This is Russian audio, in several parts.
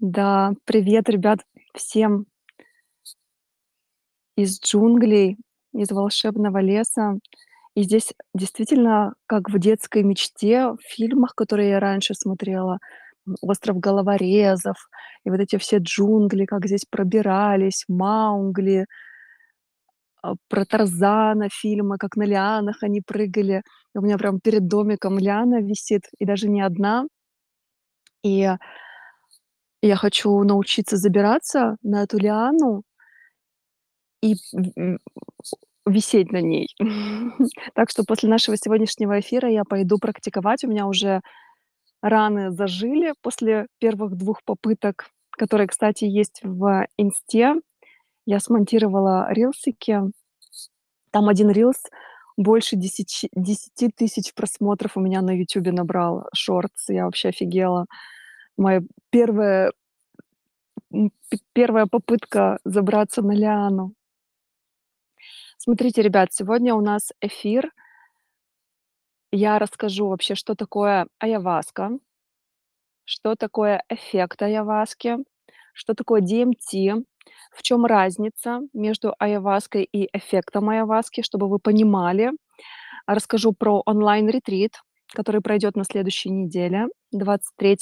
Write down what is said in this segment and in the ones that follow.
Да, привет, ребят, всем из джунглей, из волшебного леса. И здесь действительно, как в детской мечте, в фильмах, которые я раньше смотрела, "Остров головорезов", и вот эти все джунгли, как здесь пробирались, Маугли. А, про Тарзана фильмы, как на лианах они прыгали. У меня прям перед домиком лиана висит, и даже не одна. И я хочу научиться забираться на эту лиану и висеть на ней. Так что после нашего сегодняшнего эфира я пойду практиковать. У меня уже раны зажили после первых двух попыток, которые, кстати, есть в "Инсте". Я смонтировала рилсики. Там один рилс больше десячи десяти тысяч просмотров у меня на "Ютубе" набрал, шортс. Я вообще офигела. Моя первая первая попытка забраться на лиану. Смотрите, ребят, сегодня у нас эфир. Я расскажу вообще, что такое айаваска, что такое эффект айаваски, что такое DMT, в чём разница между айаваской и эффектом айаваски, чтобы вы понимали. Расскажу про онлайн-ретрит, который пройдёт на следующей неделе 23,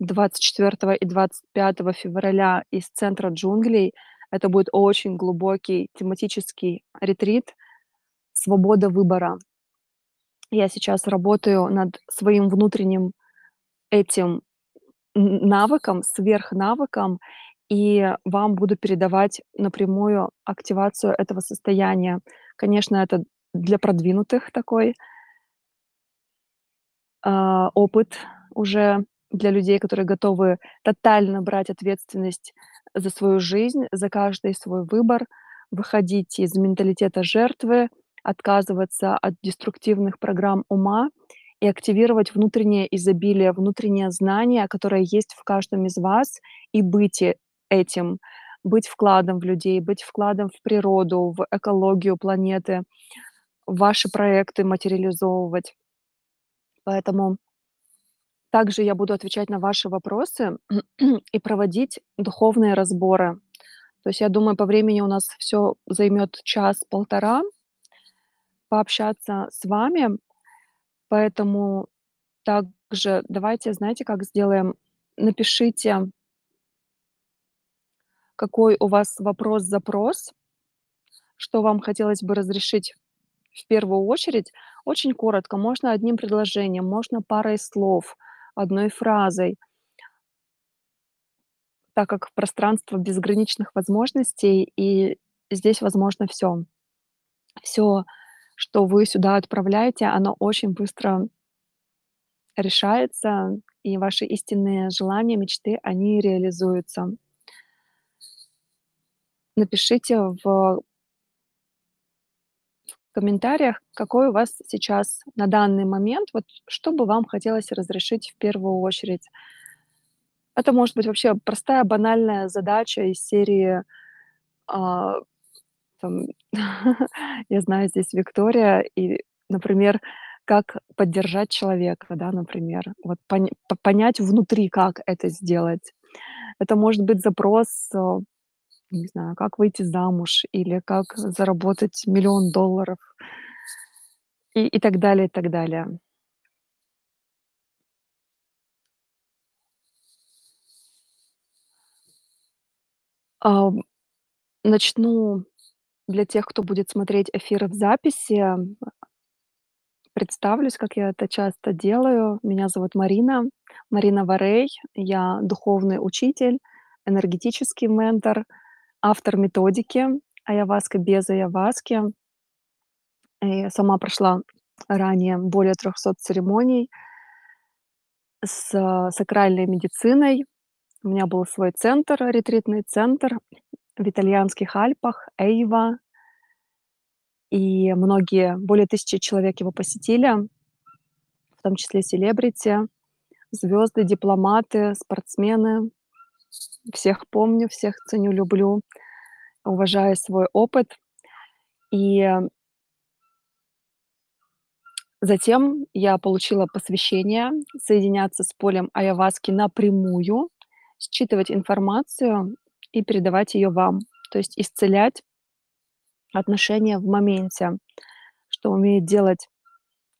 24 и 25 февраля из центра джунглей. Это будет очень глубокий тематический ретрит "Свобода выбора". Я сейчас работаю над своим внутренним этим навыком, сверхнавыком, и вам буду передавать напрямую активацию этого состояния. Конечно, это для продвинутых такой а, опыт уже для людей, которые готовы тотально брать ответственность за свою жизнь, за каждый свой выбор, выходить из менталитета жертвы, отказываться от деструктивных программ ума и активировать внутреннее изобилие, внутреннее знание, которое есть в каждом из вас, и быть этим, быть вкладом в людей, быть вкладом в природу, в экологию планеты, ваши проекты материализовывать. Поэтому также я буду отвечать на ваши вопросы и проводить духовные разборы. То есть я думаю, по времени у нас всё займёт час-полтора пообщаться с вами. Поэтому также давайте, знаете, как сделаем? Напишите какой у вас вопрос-запрос, что вам хотелось бы разрешить в первую очередь. Очень коротко, можно одним предложением, можно парой слов, одной фразой. Так как пространство безграничных возможностей, и здесь возможно всё. Всё, что вы сюда отправляете, оно очень быстро решается, и ваши истинные желания, мечты, они реализуются. Напишите в комментариях, какой у вас сейчас на данный момент, вот что бы вам хотелось разрешить в первую очередь. Это может быть вообще простая банальная задача из серии, а, там, я знаю, здесь Виктория, и, например, как поддержать человека, да, например. Вот поня по понять внутри, как это сделать. Это может быть запрос, э, не знаю, как выйти замуж или как заработать 1 000 000 долларов. И и так далее, и так далее. Ам, начну для тех, кто будет смотреть эфиры в записи. А, представлюсь, как я это часто делаю. Меня зовут Марина, Марина Варей. Я духовный учитель, энергетический ментор, автор методики "Айаваска без айаваски". И сама прошла ранее более 300 церемоний с сакральной медициной. У меня был свой центр, ретритный центр в итальянских Альпах, Эйва. И многие, более 1000 человек его посетили, в том числе селебрити, звёзды, дипломаты, спортсмены. Всех помню, всех ценю, люблю, уважаю свой опыт. И затем я получила посвящение соединяться с полем айаваски напрямую. считывать информацию и передавать её вам. То есть исцелять отношения в моменте, что умеют делать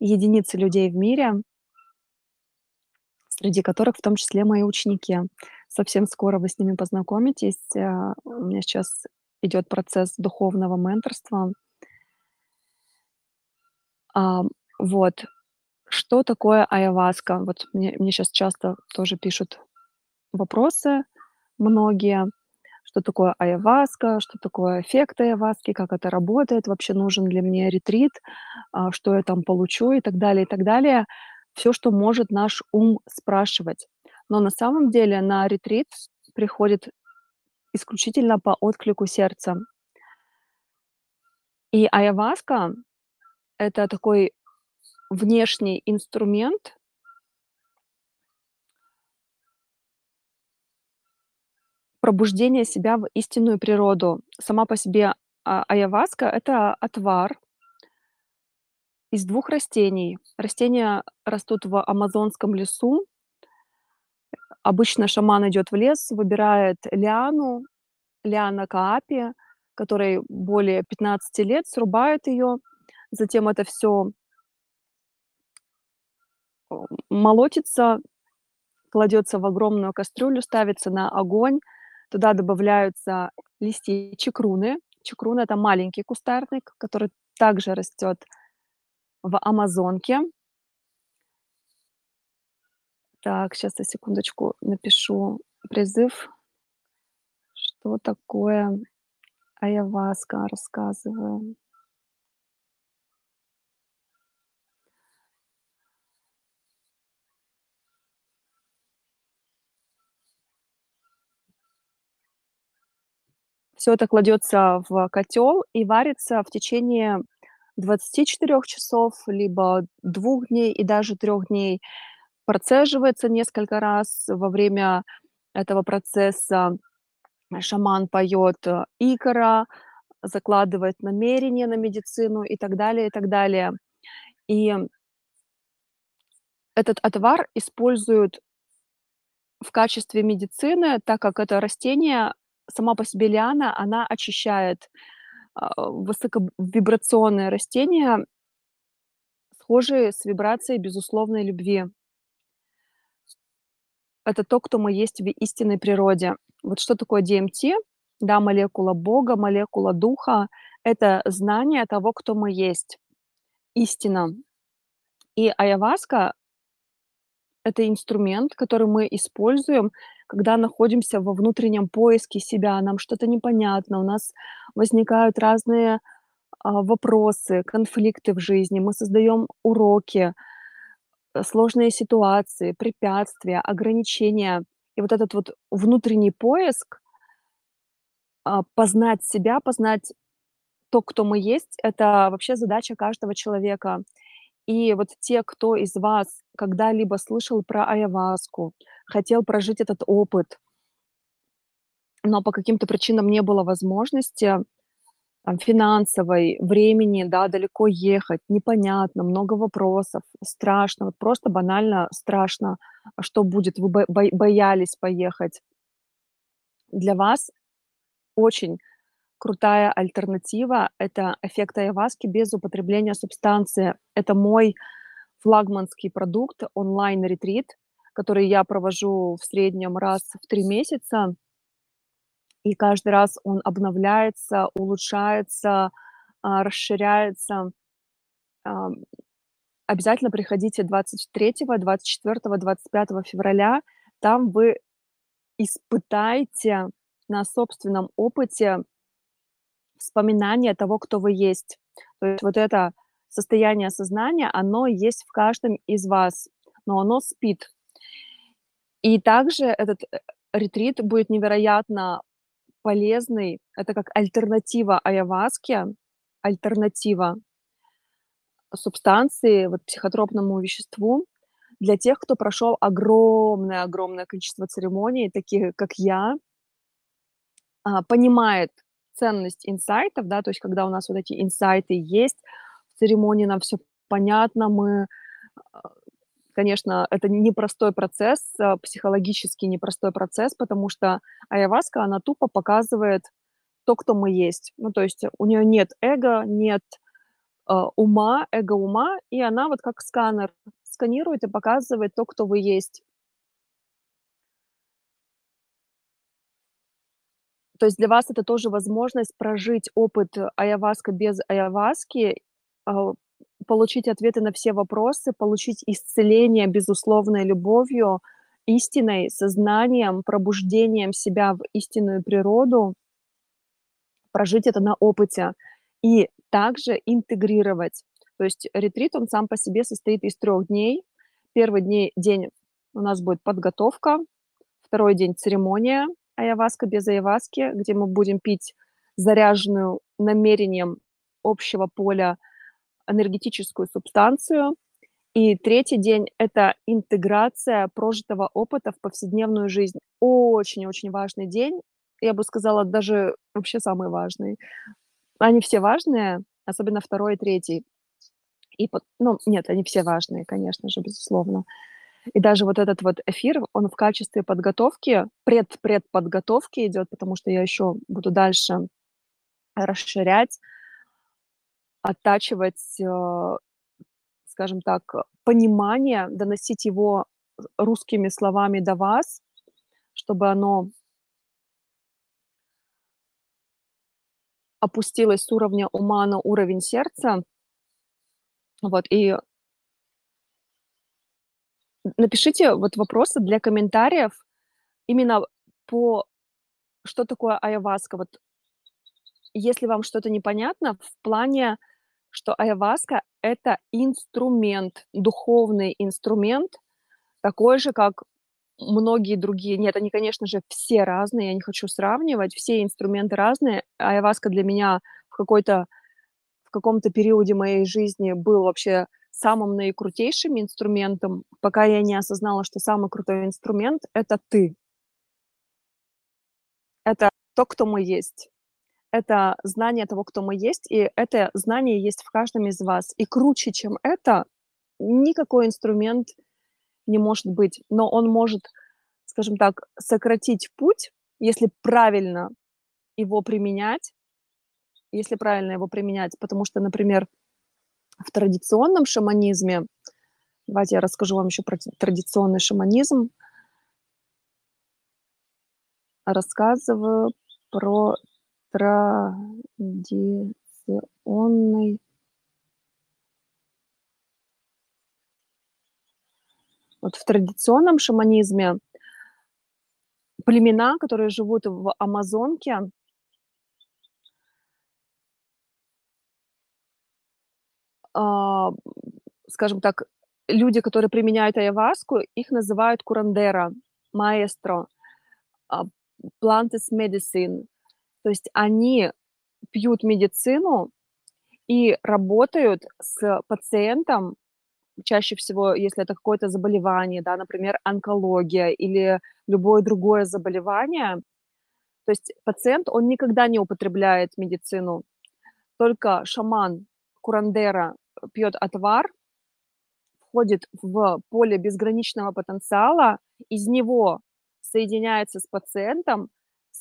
единицы людей в мире среди которых в том числе мои ученики. Совсем скоро вы с ними познакомитесь. А, у меня сейчас идёт процесс духовного менторства. Ам, вот. Что такое айаваска? Вот мне мне щас часто тоже пишут вопросы многие: что такое айаваска, что такое эффект айаваски, как это работает, вообще нужен ли мне ретрит, а, что я там получу и так далее, и так далее. Всё, что может наш ум спрашивать. Но на самом деле на ретрит приходит исключительно по отклику сердца. И айаваска- это такой внешний инструмент пробуждения себя в истинную природу. Сама по себе а айаваска- это отвар из 2 растений. Растения растут в амазонском лесу. Обычно шаман идёт в лес, выбирает лиану, лиана каапи, которой более 15 лет, срубает её. Затем это всё э, молотится, кладётся в огромную кастрюлю, ставится на огонь. Туда добавляются листья чекруны. Чекруна- это маленький кустарник, который также растёт в Амазонке. Так, щас я секундочку напишу призыв. Что такое айаваска? Рассказываю. Всё это кладётся в котёл и варится в течение 24 часов, либо 2 дней и даже 3 дней. Процеживается несколько раз. Во время этого процесса шаман поёт, э, икора, закладывает намерение на медицину и так далее, и так далее. И этот отвар используют в качестве медицины, так как это растение, сама по себе лиана, она очищает. А, высоковибрационное растение, схожие с вибрацией безусловной любви. Это то, кто мы есть в истинной природе. Вот что такое DMT? Да, молекула Бога, молекула Духа- это знание того, кто мы есть, истина. И айаваска- это инструмент, который мы используем, когда находимся во внутреннем поиске себя, нам что-то непонятно, у нас возникают разные, а, вопросы, конфликты в жизни, мы создаём уроки, сложные ситуации, препятствия, ограничения. И вот этот вот внутренний поиск а, познать себя, познать то, кто мы есть- это вообще задача каждого человека. И вот те, кто из вас когда-либо слышал про айаваску, хотел прожить этот опыт но по каким-то причинам не было возможности, там, финансовой, времени, да, далеко ехать, непонятно, много вопросов, страшно, вот просто банально страшно, что будет, вы бо бо боялись поехать. Для вас очень крутая альтернатива- это эффект айаваски без употребления субстанции. Это мой флагманский продукт, онлайн-ретрит, который я провожу в среднем раз в 3 месяца. И каждый раз он обновляется, улучшается, а, расширяется. Обязательно приходите 23, 24, 25 февраля. Там вы испытаете на собственном опыте вспоминание того, кто вы есть. То есть вот это состояние сознания, оно есть в каждом из вас, но оно спит. И также этот, э, ретрит будет невероятно полезный. Это как альтернатива айаваске, альтернатива субстанции, вот психотропному веществу для тех, кто прошёл огромное огромное количество церемоний, таких как я. А, понимает ценность инсайтов, да, то есть когда у нас вот эти инсайты есть, в церемонии нам всё понятно, мы, а, Конечно, это непростой процесс, а, психологически непростой процесс, потому что айаваска, она тупо показывает то, кто мы есть. Ну, то есть у нее нет эго, нет, а, ума, эго-ума, и она вот как сканер сканирует и показывает то, кто вы есть. То есть для вас это тоже возможность прожить опыт айаваска без айаваски, а, получить ответы на все вопросы, получить исцеление безусловной любовью, истиной, сознанием, пробуждением себя в истинную природу, прожить это на опыте и также интегрировать. То есть ретрит, он сам по себе состоит из трех дней. Первый день, день у нас будет подготовка, второй день церемония айаваска без айаваски, где мы будем пить заряженную намерением общего поля энергетическую субстанцию. И третий день– это интеграция прожитого опыта в повседневную жизнь. Очень-очень важный день. Я бы сказала, даже вообще самый важный. Они все важные, особенно второй и третий. И, ну, нет, они все важные, конечно же, безусловно. И даже вот этот вот эфир, он в качестве подготовки, пред-предподготовки идет, потому что я еще буду дальше расширять оттачивать, э, скажем так, понимание, доносить его русскими словами до вас, чтобы оно опустилось с уровня ума на уровень сердца. Вот, и напишите вот вопросы для комментариев именно по что такое айаваска. Вот если вам что-то непонятно в плане что айаваска- это инструмент, духовный инструмент, такой же, как многие другие. Нет, они, конечно же, все разные, я не хочу сравнивать, все инструменты разные. Айаваска для меня в какой-то в каком-то периоде моей жизни был вообще самым наикрутейшим инструментом, пока я не осознала, что самый крутой инструмент- это ты. Это то, кто мы есть это знание того, кто мы есть, и это знание есть в каждом из вас. И круче, чем это, никакой инструмент не может быть, но он может, скажем так, сократить путь, если правильно его применять, если правильно его применять, потому что, например, в традиционном шаманизме, давайте я расскажу вам еще про традиционный шаманизм, рассказываю про традиционный Вот в традиционном шаманизме племена, которые живут в Амазонке а, скажем так, люди, которые применяют айаваску, их называют курандера, маэстро, а, plantis medicine. То есть они пьют медицину и работают с пациентом, чаще всего, если это какое-то заболевание, да, например, онкология или любое другое заболевание. То есть пациент, он никогда не употребляет медицину, только шаман Курандера пьет отвар, входит в поле безграничного потенциала, из него соединяется с пациентом,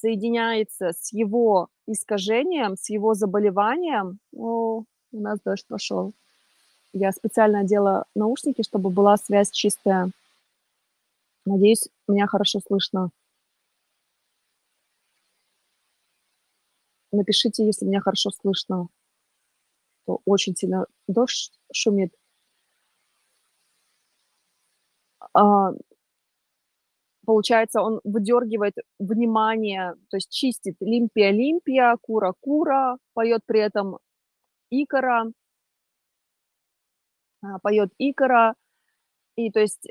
соединяется с его искажением, с его заболеванием. О, у нас дождь пошел. Я специально одела наушники, чтобы была связь чистая. Надеюсь, меня хорошо слышно. Напишите, если меня хорошо слышно. То очень сильно дождь шумит. Получается, он выдергивает внимание, то есть чистит limpia-limpia, cura-cura, поет при этом икора, а, поет икора, и то есть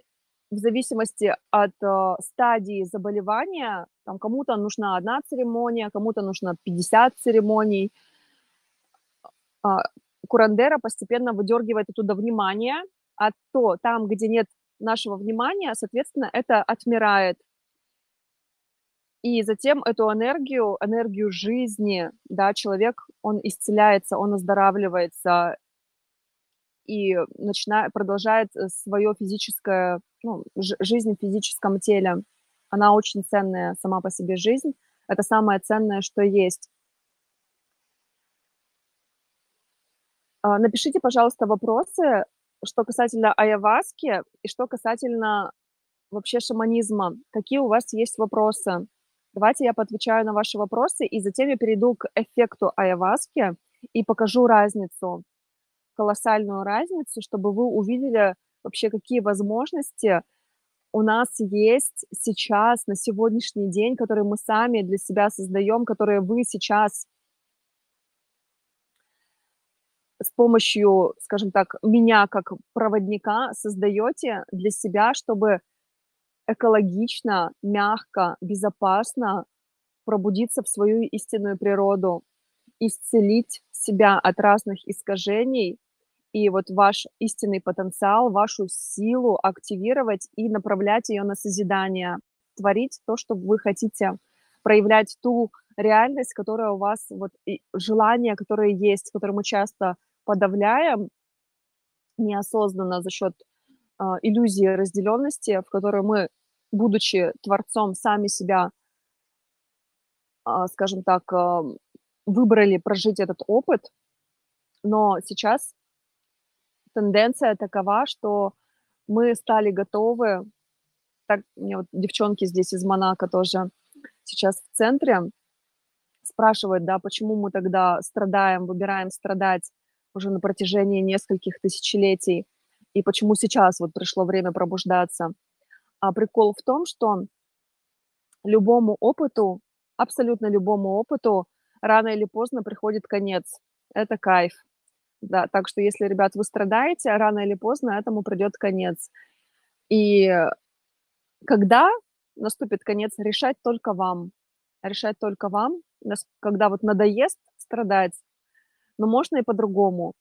в зависимости от э, стадии заболевания, там кому-то нужна одна церемония, кому-то нужно 50 церемоний, э, курандера постепенно выдергивает оттуда внимание, а то там, где нет нашего внимания, соответственно, это отмирает. И затем эту энергию, энергию жизни, да, человек, он исцеляется, он оздоравливается. и начина продолжает, э, свое физическое, ну, жи жизнь в физическом теле. Она очень ценная сама по себе жизнь. Это самое ценное, что есть. А, напишите, пожалуйста, вопросы, что касательно айаваски и что касательно вообще шаманизма. Какие у вас есть вопросы? Давайте я поотвечаю на ваши вопросы, и затем я перейду к эффекту айаваски и покажу разницу, колоссальную разницу, чтобы вы увидели вообще, какие возможности у нас есть сейчас, на сегодняшний день, которые мы сами для себя создаем, которые вы сейчас с помощью, скажем так, меня как проводника создаете для себя, чтобы экологично, мягко, безопасно пробудиться в свою истинную природу, исцелить себя от разных искажений и вот ваш истинный потенциал, вашу силу активировать и направлять ее на созидание, творить то, что вы хотите, проявлять ту реальность, которая у вас, вот желания, которые есть, которые мы часто подавляем неосознанно за счет э, иллюзии разделенности, в которой мы, будучи творцом, сами себя, э, скажем так, э, выбрали прожить этот опыт, но сейчас тенденция такова, что мы стали готовы, так, мне вот девчонки здесь из Монако тоже сейчас в центре спрашивают, да, почему мы тогда страдаем, выбираем страдать уже на протяжении нескольких тысячелетий, и почему сейчас вот пришло время пробуждаться. А прикол в том, что любому опыту, абсолютно любому опыту, рано или поздно приходит конец. Это кайф. Да, так что если, ребят, вы страдаете, рано или поздно этому придет конец. И когда наступит конец, решать только вам. Решать только вам, когда вот надоест страдать, но можно и по-другому.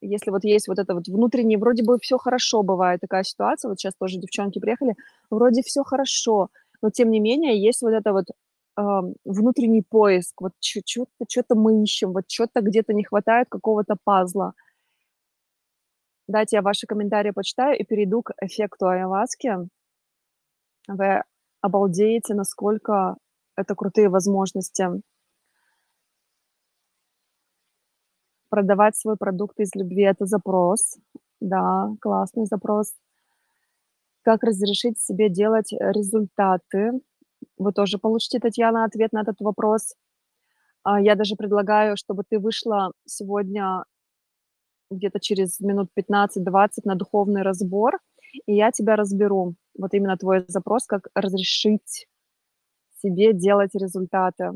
Если вот есть вот это вот внутреннее, вроде бы все хорошо бывает, такая ситуация, вот сейчас тоже девчонки приехали, вроде все хорошо, но тем не менее есть вот это вот э, внутренний поиск, вот что-то что мы ищем, вот что-то где-то не хватает какого-то пазла. Дайте я ваши комментарии почитаю и перейду к эффекту айаваски. Вы обалдеете, насколько это крутые возможности. Продавать свой продукт из любви- это запрос. Да, классный запрос. Как разрешить себе делать результаты? Вы тоже получите, Татьяна, ответ на этот вопрос. А, я даже предлагаю, чтобы ты вышла сегодня где-то через минут 15-20 на духовный разбор, и я тебя разберу. Вот именно твой запрос, как разрешить себе делать результаты.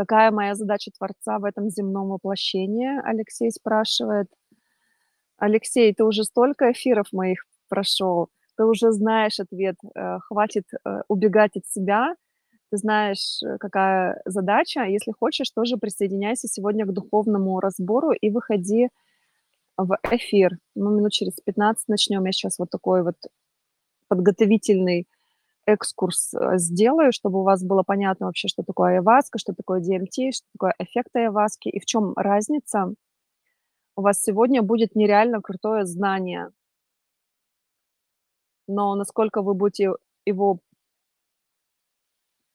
Какая моя задача Творца в этом земном воплощении? Алексей спрашивает. Алексей, ты уже столько эфиров моих прошел, ты уже знаешь ответ, э, хватит э, убегать от себя, ты знаешь, э, какая задача. Если хочешь, тоже присоединяйся сегодня к духовному разбору и выходи в эфир. Мы минут через 15 начнем. Я сейчас вот такой вот подготовительный экскурс э, сделаю, чтобы у вас было понятно вообще, что такое айваска, что такое DMT, что такое эффект айваски и в чем разница. У вас сегодня будет нереально крутое знание. Но насколько вы будете его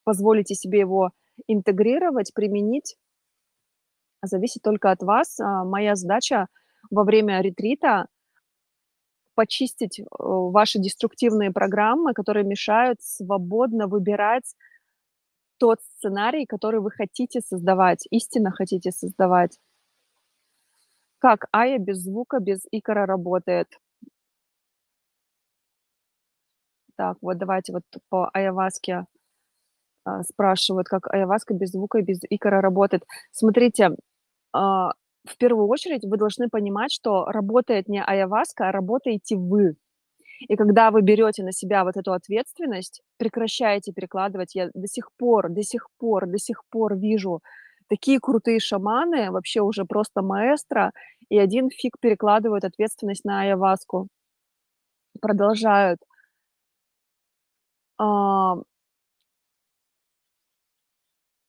позволите себе его интегрировать, применить, зависит только от вас. А, моя задача во время ретрита почистить, э, ваши деструктивные программы, которые мешают свободно выбирать тот сценарий, который вы хотите создавать, истинно хотите создавать. Как Ая без звука, без икора работает? Так, вот давайте вот по айаваске а, спрашивают, как айаваска без звука и без икора работает. Смотрите, а, в первую очередь вы должны понимать, что работает не айаваска, а работаете вы. И когда вы берете на себя вот эту ответственность, прекращаете перекладывать. Я до сих пор, до сих пор, до сих пор вижу такие крутые шаманы, вообще уже просто маэстро, и один фиг перекладывают ответственность на айаваску. Продолжают.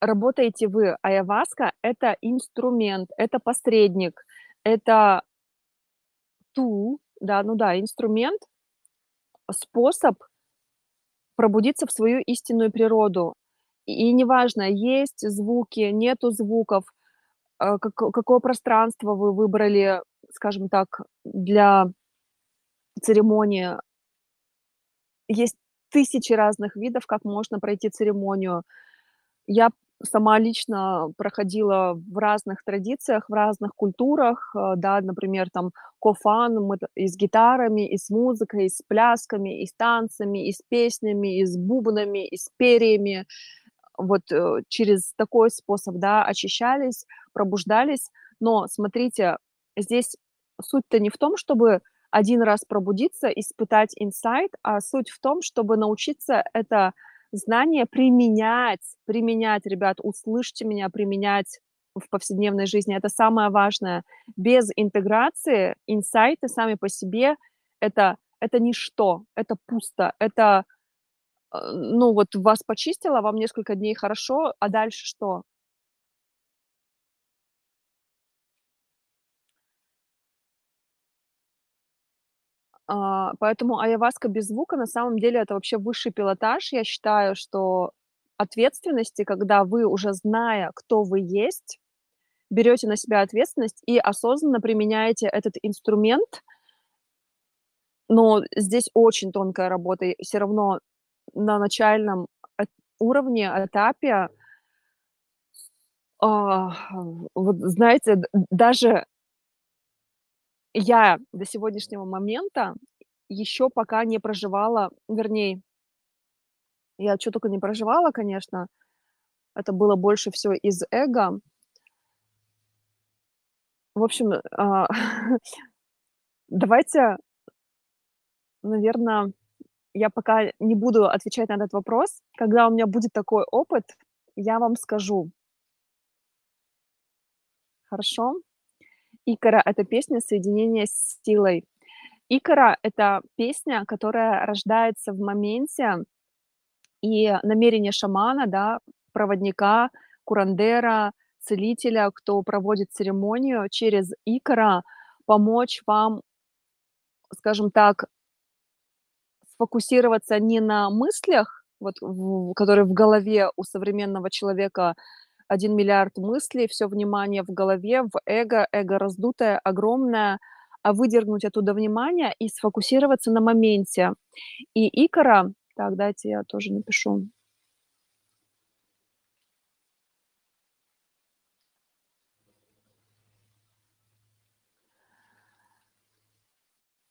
Работаете вы. Айаваска- это инструмент, это посредник, это tool, да, ну да, инструмент, способ пробудиться в свою истинную природу. И неважно, есть звуки, нету звуков, э, како какое пространство вы выбрали, скажем так, для церемонии. Есть тысячи разных видов, как можно пройти церемонию. Я сама лично проходила в разных традициях, в разных культурах, э, да, например, там кофан, мы и с гитарами, и с музыкой, и с плясками, и с танцами, и с песнями, и с бубнами, и с перьями. Вот, э, через такой способ, да, очищались, пробуждались. Но смотрите, здесь суть-то не в том, чтобы один раз пробудиться, испытать инсайт, а суть в том, чтобы научиться это знание применять. Применять, ребят, услышьте меня, применять в повседневной жизни. Это самое важное. Без интеграции инсайты сами по себе- это это ничто, это пусто, это, э, ну, вот вас почистило, вам несколько дней хорошо, а дальше что? А, поэтому айаваска без звука на самом деле это вообще высший пилотаж. Я считаю, что ответственности, когда вы, уже зная, кто вы есть, берете на себя ответственность и осознанно применяете этот инструмент. Но здесь очень тонкая работа. И всё равно на начальном эт уровне, этапе а, вот знаете, даже я до сегодняшнего момента еще пока не проживала, вернее я чё тока не проживала, конечно, это было больше всё из эго. В общем, а, давайте наверно, я пока не буду отвечать на этот вопрос. Когда у меня будет такой опыт, я вам скажу. Хорошо? "Икара"- это песня соединения с силой. "Икара"- это песня, которая рождается в моменте, и намерение шамана, да, проводника, курандера, целителя, кто проводит церемонию, через "Икара" помочь вам, скажем так сфокусироваться не на мыслях, вот в которые в голове у современного человека 1 000 000 000 мыслей, всё внимание в голове, в эго, эго раздутое, огромное, а выдернуть оттуда внимание и сфокусироваться на моменте. И "Икара" так, дайте я тоже напишу.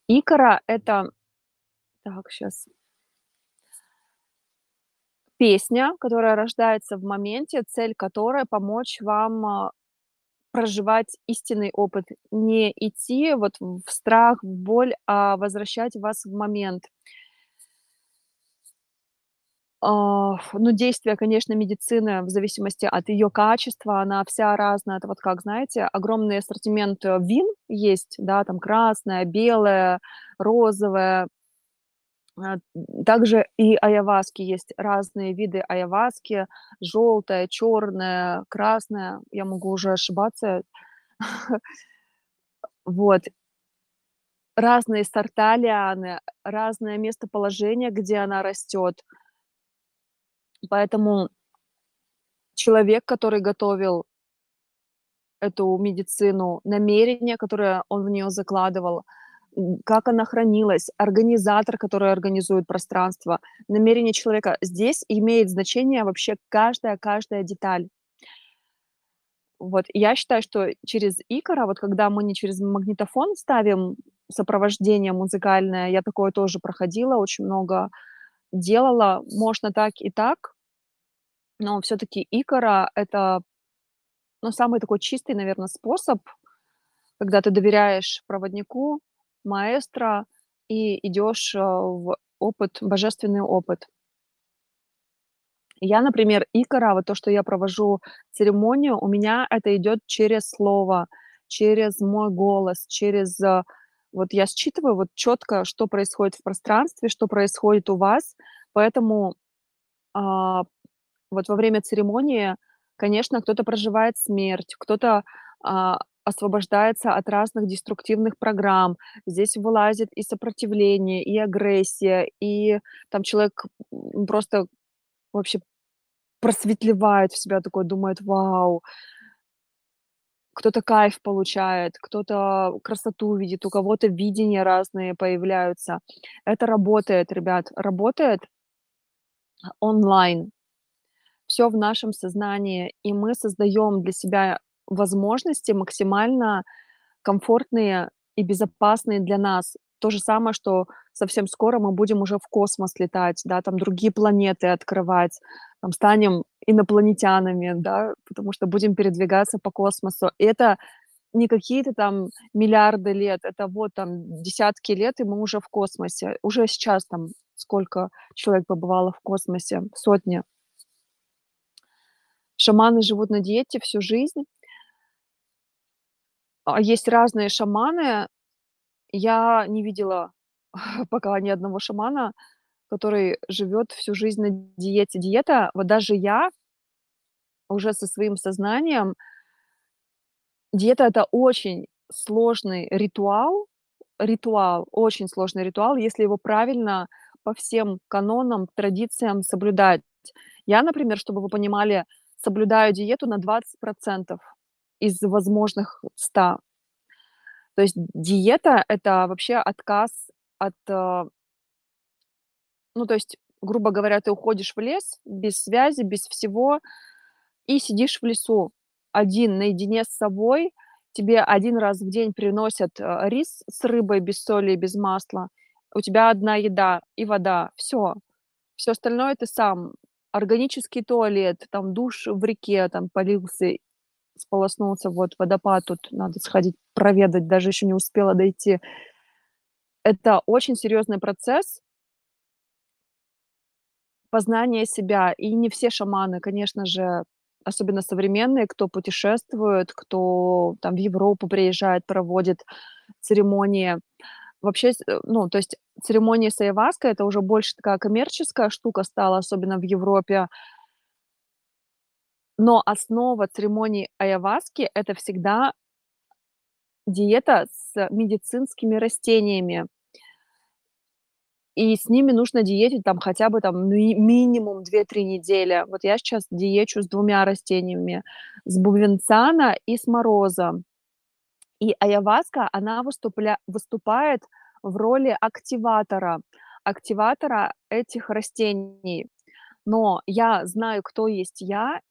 "Икара"- это так, щас песня, которая рождается в моменте, цель которой- помочь вам, а, проживать истинный опыт. Не идти вот в страх, в боль, а возвращать вас в момент. А, ну, действие, конечно, медицины в зависимости от её качества, она вся разная. Это вот как, знаете, огромный ассортимент, э, вин есть, да, там красное, белое, розовое. А, также и айаваски есть разные виды айаваски: жёлтая, чёрная, красная. Я могу уже ошибаться. Вот. Разные сорта лианы, разное местоположение, где она растёт. Поэтому человек, который готовил эту медицину, намерение, которое он в неё закладывал, как она хранилась, организатор, который организует пространство, намерение человека. Здесь имеет значение вообще каждая каждая деталь. Вот. Я считаю, что через "Икара", вот когда мы не через магнитофон ставим сопровождение музыкальное, я такое тоже проходила, очень много делала, можно так и так. Но всё-таки "Икара"- это, ну, самый такой чистый, наверно, способ, когда ты доверяешь проводнику, маэстро и идёшь, а, в опыт, божественный опыт. Я, например, "Икара", вот то, что я провожу церемонию, у меня это идёт через слово, через мой голос, через, а вот я считываю вот чётко, что происходит в пространстве, что происходит у вас. Поэтому, а, вот во время церемонии, конечно, кто-то проживает смерть, кто-то, а, освобождается от разных деструктивных программ. Здесь вылазит и сопротивление, и агрессия, и там человек, просто вообще просветлевает в себя, такой думает: "Вау!" Кто-то кайф получает, кто-то красоту видит, у кого-то видения разные появляются. Это работает, ребят, работает онлайн. Всё в нашем сознании, и мы создаём для себя возможности максимально комфортные и безопасные для нас. То же самое, что совсем скоро мы будем уже в космос летать, да, там другие планеты открывать, там станем инопланетянами, да, потому что будем передвигаться по космосу. И это не какие-то там миллиарды лет, это вот там десятки лет, и мы уже в космосе. Уже сейчас там сколько человек побывало в космосе? Сотни. Шаманы живут на диете всю жизнь. А есть разные шаманы. Я не видела пока ни одного шамана, который живёт всю жизнь на диете. Диета, вот даже я уже со своим сознанием Диета- это очень сложный ритуал. Ритуал, очень сложный ритуал, если его правильно по всем канонам, традициям соблюдать. Я, например, чтобы вы понимали, соблюдаю диету на 20 % из возможных 100. То есть диета- это вообще отказ от, э Ну, то есть, грубо говоря, ты уходишь в лес без связи, без всего и сидишь в лесу один, наедине с собой. Тебе 1 раз в день приносят, э, рис с рыбой без соли без масла. У тебя одна еда и вода. Всё. Всё остальное ты сам. Органический туалет, там душ в реке, там полился, сполоснулся, вот водопад тут надо сходить проведать, даже ещё не успела дойти. Это очень серьёзный процесс познания себя. И не все шаманы, конечно же, особенно современные, кто путешествует, кто там в Европу приезжает, проводит церемонии. Вообще, э, ну, то есть церемонии с это уже больше такая коммерческая штука стала, особенно в Европе. Но основа церемонии аяhuаски- это всегда диета с медицинскими растениями. И с ними нужно диетить там хотя бы там ми минимум 2-3 недели. Вот я сейчас диечу с 2 растениями: с бувенцана и с мороза. И аяhuаска, она выступля выступает в роли активатора, активатора этих растений. Но я знаю, кто есть я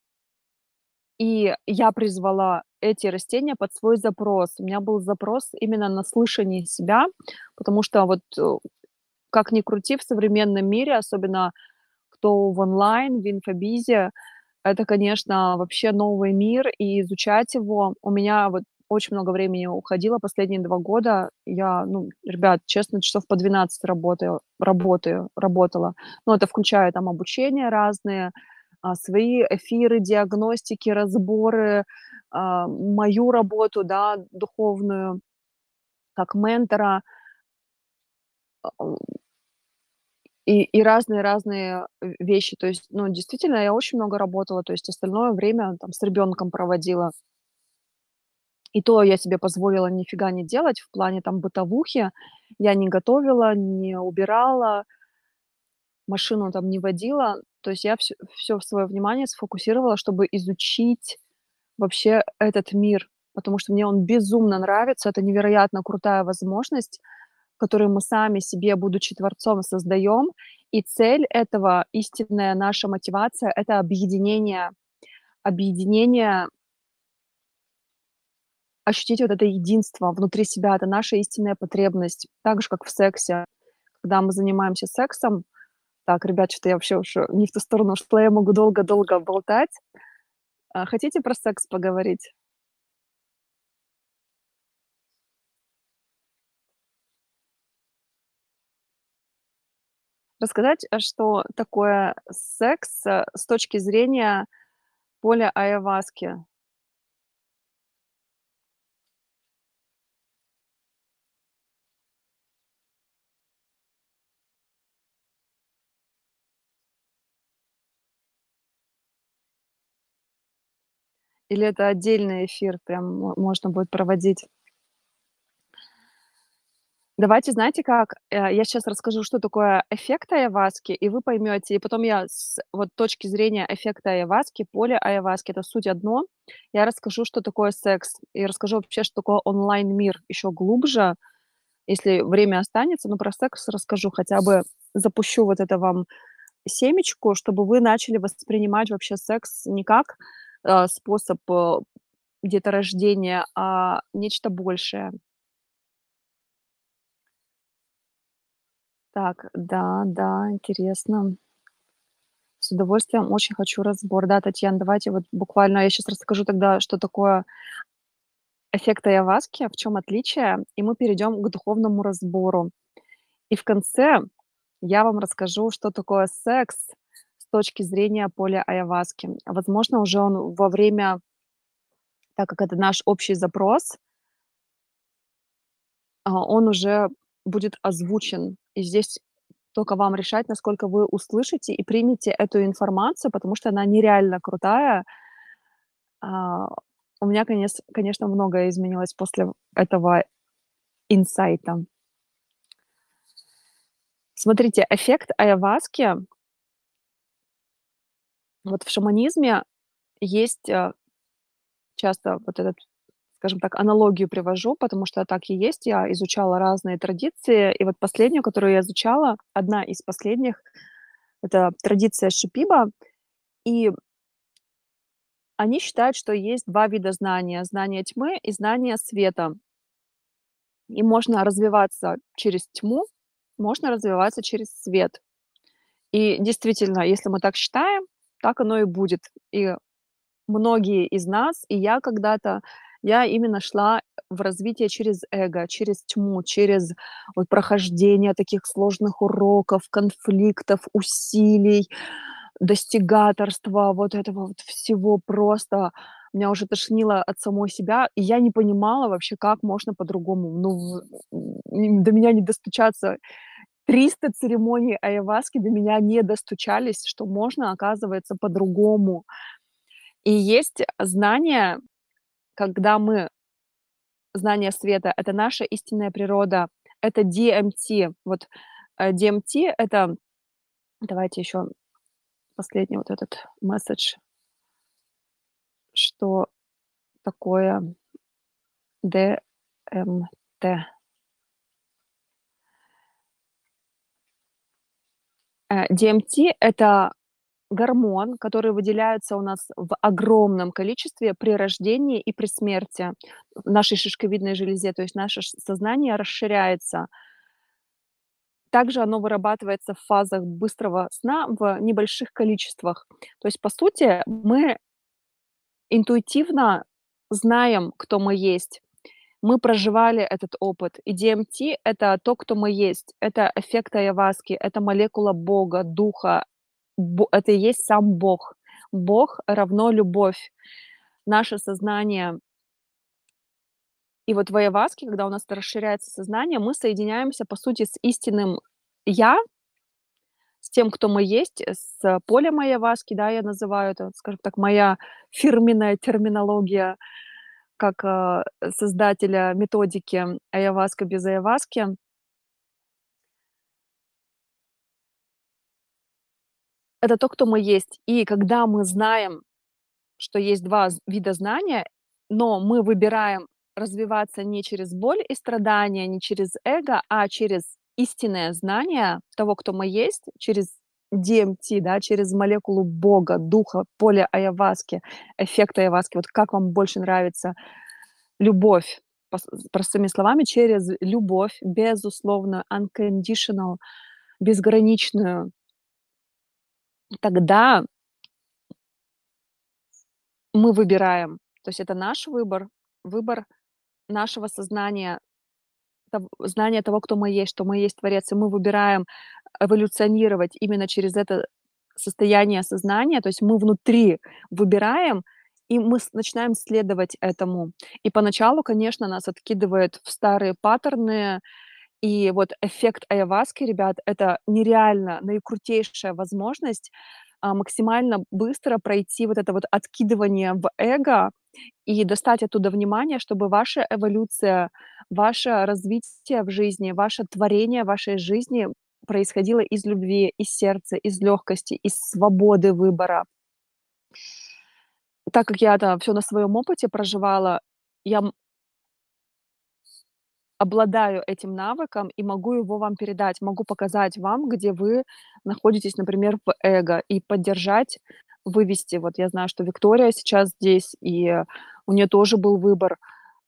и я призвала эти растения под свой запрос. У меня был запрос именно на слышание себя, потому что вот, э, как ни крути, в современном мире, особенно кто в онлайн, в инфобизе, это, конечно, вообще новый мир, и изучать его у меня вот очень много времени уходило последние 2 года. Я, ну, ребят, честно, часов по 12 работаю работаю работала. Ну, это включая там обучения разные, свои эфиры, диагностики, разборы, а, мою работу, да, духовную как ментора. А, И и разные-разные вещи. То есть, ну, действительно, я очень много работала, то есть остальное время там с ребёнком проводила. И то я себе позволила ни фига не делать в плане там бытовухи. Я не готовила, не убирала машину там не водила. То есть я всё всё своё внимание сфокусировала, чтобы изучить вообще этот мир, потому что мне он безумно нравится. Это невероятно крутая возможность, которую мы сами себе, будучи творцом, создаём. И цель этого, истинная наша мотивация- это объединение объединение ощутить вот это единство внутри себя. Это наша истинная потребность. Так же, как в сексе. Когда мы занимаемся сексом Так, ребят, чё-то я вообще уже не в ту сторону ушла, я могу долго-долго болтать. А, хотите про секс поговорить? Рассказать, а, что такое секс, э, с точки зрения поля аяhuаски? Или это отдельный эфир, прям мо можно будет проводить? Давайте, знаете как, э, я сейчас расскажу, что такое эффект айаваски, и вы поймете. И потом я с вот точки зрения эффекта айаваски, поля айаваски- это суть одно. Я расскажу, что такое секс, и расскажу вообще, что такое онлайн-мир еще глубже, если время останется. Но про секс расскажу, хотя бы запущу вот это вам семечко, чтобы вы начали воспринимать вообще секс не как, э, способ, э, деторождения, а нечто большее. Так, да, да, интересно. С удовольствием, очень хочу разбор. Да, Татьяна, давайте вот буквально я сейчас расскажу тогда, что такое эффект айаваски, в чем отличие, и мы перейдем к духовному разбору. И в конце я вам расскажу, что такое секс точки зрения поля айаваски. Возможно, уже он во время так как это наш общий запрос а, он уже будет озвучен. И здесь только вам решать, насколько вы услышите и примете эту информацию, потому что она нереально крутая. А, у меня, конечно, многое изменилось после этого инсайта. Смотрите, эффект айаваски вот в шаманизме есть, э, часто вот этот, скажем так, аналогию привожу, потому что так и есть. Я изучала разные традиции, и вот последнюю, которую я изучала, одна из последних- это традиция Шипиба. И они считают, что есть 2 вида знания: знание тьмы и знание света. И можно развиваться через тьму, можно развиваться через свет. И действительно, если мы так считаем, так оно и будет. И многие из нас, и я когда-то, я именно шла в развитие через эго, через тьму, через вот прохождение таких сложных уроков, конфликтов, усилий, достигаторства, вот этого вот всего просто. Меня уже тошнило от самой себя, и я не понимала вообще, как можно по-другому. Ну, до меня не достучаться. 300 церемоний айаваски до меня не достучались, что можно, оказывается, по-другому. И есть знание, когда мы знание света- это наша истинная природа, это DMT. Вот, э, DMT- это давайте еще последний вот этот месседж. Что такое ДМТ? Э, DMT- это гормон, который выделяется у нас в огромном количестве при рождении и при смерти в нашей шишковидной железе, то есть наше сознание расширяется. Также оно вырабатывается в фазах быстрого сна в небольших количествах. То есть, по сути, мы интуитивно знаем, кто мы есть. Мы проживали этот опыт. И DMT- это то, кто мы есть. Это эффект айаваски, это молекула Бога, Духа. Это и есть сам Бог. Бог равно любовь. Наше сознание И вот в айаваске, когда у нас расширяется сознание, мы соединяемся, по сути, с истинным "я", с тем, кто мы есть, с полем айаваски, да, я называю это, скажем так, моя фирменная терминология как, э, создателя методики "Айаваска без айаваски". Это то, кто мы есть. И когда мы знаем, что есть 2 з вида знания, но мы выбираем развиваться не через боль и страдания, не через эго, а через истинное знание того, кто мы есть, через DMT, да, через молекулу Бога, Духа, поле айаваски, эффект айаваски. Вот как вам больше нравится? Любовь, простыми словами, через любовь, безусловно, unconditional, безграничную. Тогда мы выбираем. То есть это наш выбор, выбор нашего сознания, тов знания того, кто мы есть, что мы есть Творец. И мы выбираем эволюционировать именно через это состояние сознания. То есть мы внутри выбираем, и мы начинаем следовать этому. И поначалу, конечно, нас откидывает в старые паттерны. И вот эффект айаваски, ребят, это нереально наикрутейшая возможность, а, максимально быстро пройти вот это вот откидывание в эго и достать оттуда внимание, чтобы ваша эволюция, ваше развитие в жизни, ваше творение вашей жизни происходило из любви, из сердца, из легкости, из свободы выбора. Так как я это всё на своем опыте проживала, я обладаю этим навыком и могу его вам передать, могу показать вам, где вы находитесь, например, в эго, и поддержать, вывести. Вот я знаю, что Виктория сейчас здесь, и у неё тоже был выбор,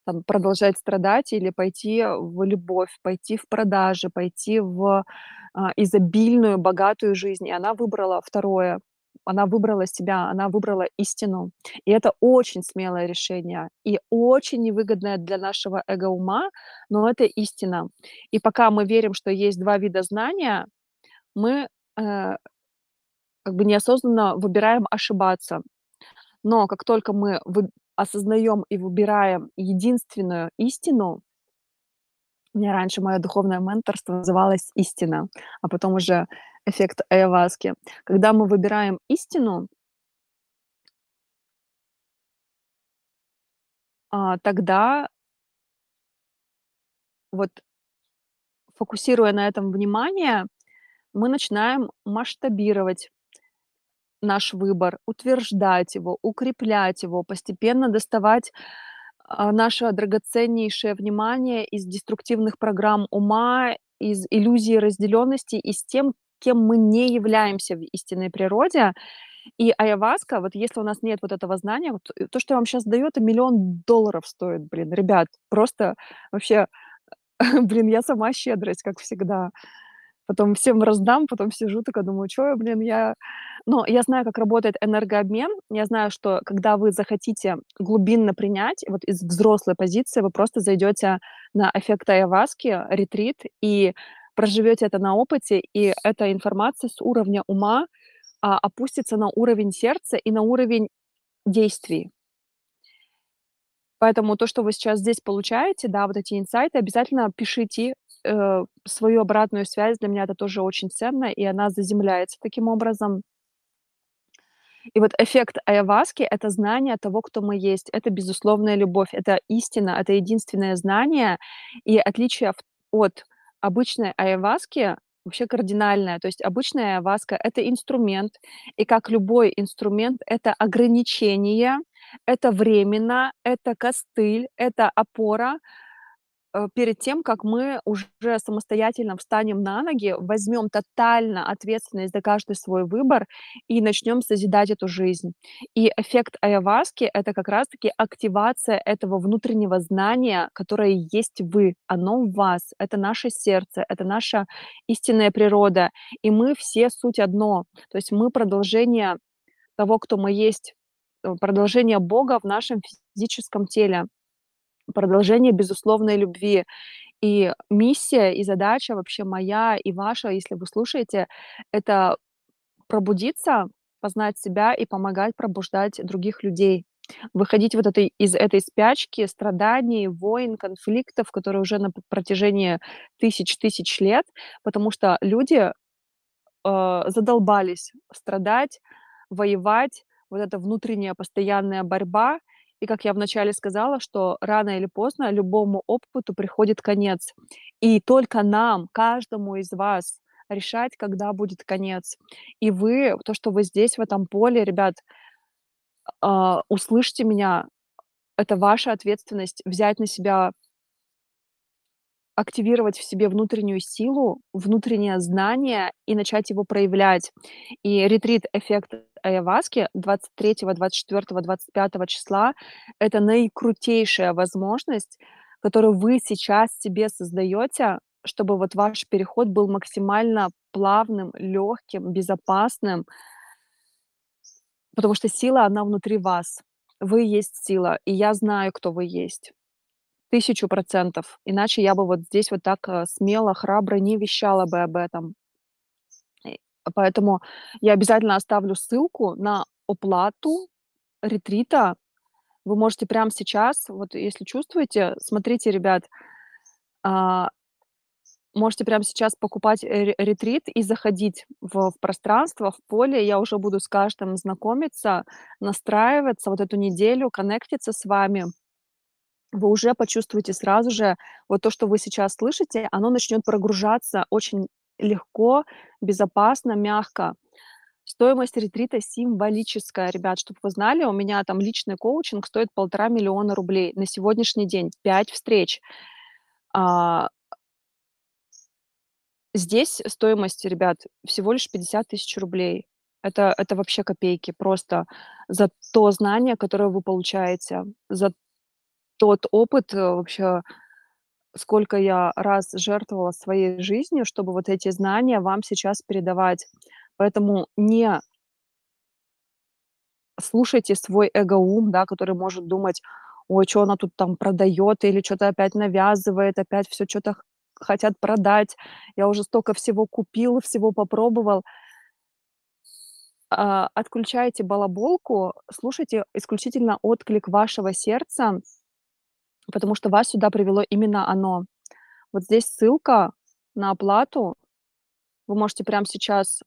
там, продолжать страдать или пойти в любовь, пойти в продажи, пойти в, а, изобильную, богатую жизнь. И она выбрала второе. Она выбрала себя, она выбрала истину. И это очень смелое решение и очень невыгодное для нашего эго-ума, но это истина. И пока мы верим, что есть 2 вида знания, мы, э, как бы неосознанно выбираем ошибаться. Но как только мы осознаем и выбираем единственную истину У меня раньше моё духовное менторство называлось "Истина", а потом уже эффект айаваски. Когда мы выбираем истину а, тогда вот фокусируя на этом внимание, мы начинаем масштабировать наш выбор, утверждать его, укреплять его, постепенно доставать, а, наше драгоценнейшее внимание из деструктивных программ ума, из иллюзии разделённости и с тем, кем мы не являемся в истинной природе. И айаваска, вот если у нас нет вот этого знания, вот, э, то, что я вам щас даю, это миллион долларов стоит, блин, ребят. Просто вообще, блин, я сама щедрость, как всегда. Потом всем раздам, потом сижу такая, думаю: "Чё я, блин, я" Но я знаю, как работает энергообмен. Я знаю, что когда вы захотите глубинно принять, вот из взрослой позиции вы просто зайдёте на эффект айаваски, ретрит, и проживёте это на опыте, и эта информация с уровня ума, а, опустится на уровень сердца и на уровень действий. Поэтому то, что вы сейчас здесь получаете, да, вот эти инсайты, обязательно пишите, э, свою обратную связь. Для меня это тоже очень ценно, и она заземляется таким образом. И вот эффект айаваски- это знание того, кто мы есть. Это безусловная любовь, это истина, это единственное знание. И отличие от обычной айаваски вообще кардинальное. То есть обычная айаваска- это инструмент, и как любой инструмент, это ограничение, это временно, это костыль, это опора, перед тем, как мы уже самостоятельно встанем на ноги, возьмём тотально ответственность за каждый свой выбор и начнём созидать эту жизнь. И эффект айаваски- это как раз таки активация этого внутреннего знания, которое есть вы. Оно в вас. Это наше сердце, это наша истинная природа. И мы все суть одно. То есть мы продолжение того, кто мы есть, э, продолжение Бога в нашем физическом теле, продолжение безусловной любви. И миссия, и задача вообще моя и ваша, если вы слушаете- это пробудиться, познать себя и помогать пробуждать других людей. Выходить вот этой из этой спячки страданий, войн, конфликтов, которые уже на протяжении тысяч тысяч лет, потому что люди, э, задолбались страдать, воевать. Вот эта внутренняя постоянная борьба. И как я вначале сказала, что рано или поздно любому опыту приходит конец. И только нам, каждому из вас решать, когда будет конец. И вы, то, что вы здесь, в этом поле, ребят, а, услышьте меня, это ваша ответственность взять на себя активировать в себе внутреннюю силу, внутреннее знание и начать его проявлять. И ретрит "Эффект айаваски" 23, 24, 25 числа- это наикрутейшая возможность, которую вы сейчас себе создаёте, чтобы вот ваш переход был максимально плавным, лёгким, безопасным. Потому что сила, она внутри вас. Вы есть сила, и я знаю, кто вы есть. 1000 %. Иначе я бы вот здесь вот так, э, смело, храбро не вещала бы об этом. Поэтому я обязательно оставлю ссылку на оплату ретрита. Вы можете прямо сейчас, вот если чувствуете, смотрите, ребят, а Можете прямо сейчас покупать ре ретрит и заходить в в пространство, в поле. Я уже буду с каждым знакомиться, настраиваться вот эту неделю, коннектиться с вами. Вы уже почувствуете сразу же вот то, что вы сейчас слышите, оно начнет прогружаться очень легко, безопасно, мягко. Стоимость ретрита символическая, ребят, чтоб вы знали. У меня там личный коучинг стоит полтора миллиона рублей на сегодняшний день, 5 встреч. А Здесь стоимость, ребят, всего лишь 50 тысяч рублей. Это это вообще копейки просто за то знание, которое вы получаете, за тот опыт, э, вообще, сколько я раз жертвовала своей жизнью, чтобы вот эти знания вам сейчас передавать. Поэтому не слушайте свой эгоум, да, который может думать: "Ой, чё она тут там продаёт или чё-то опять навязывает, опять всё чё-то х хотят продать. Я уже столько всего купил, всего попробовал". А, отключайте балаболку, слушайте исключительно отклик вашего сердца, потому что вас сюда привело именно оно. Вот здесь ссылка на оплату. Вы можете прямо сейчас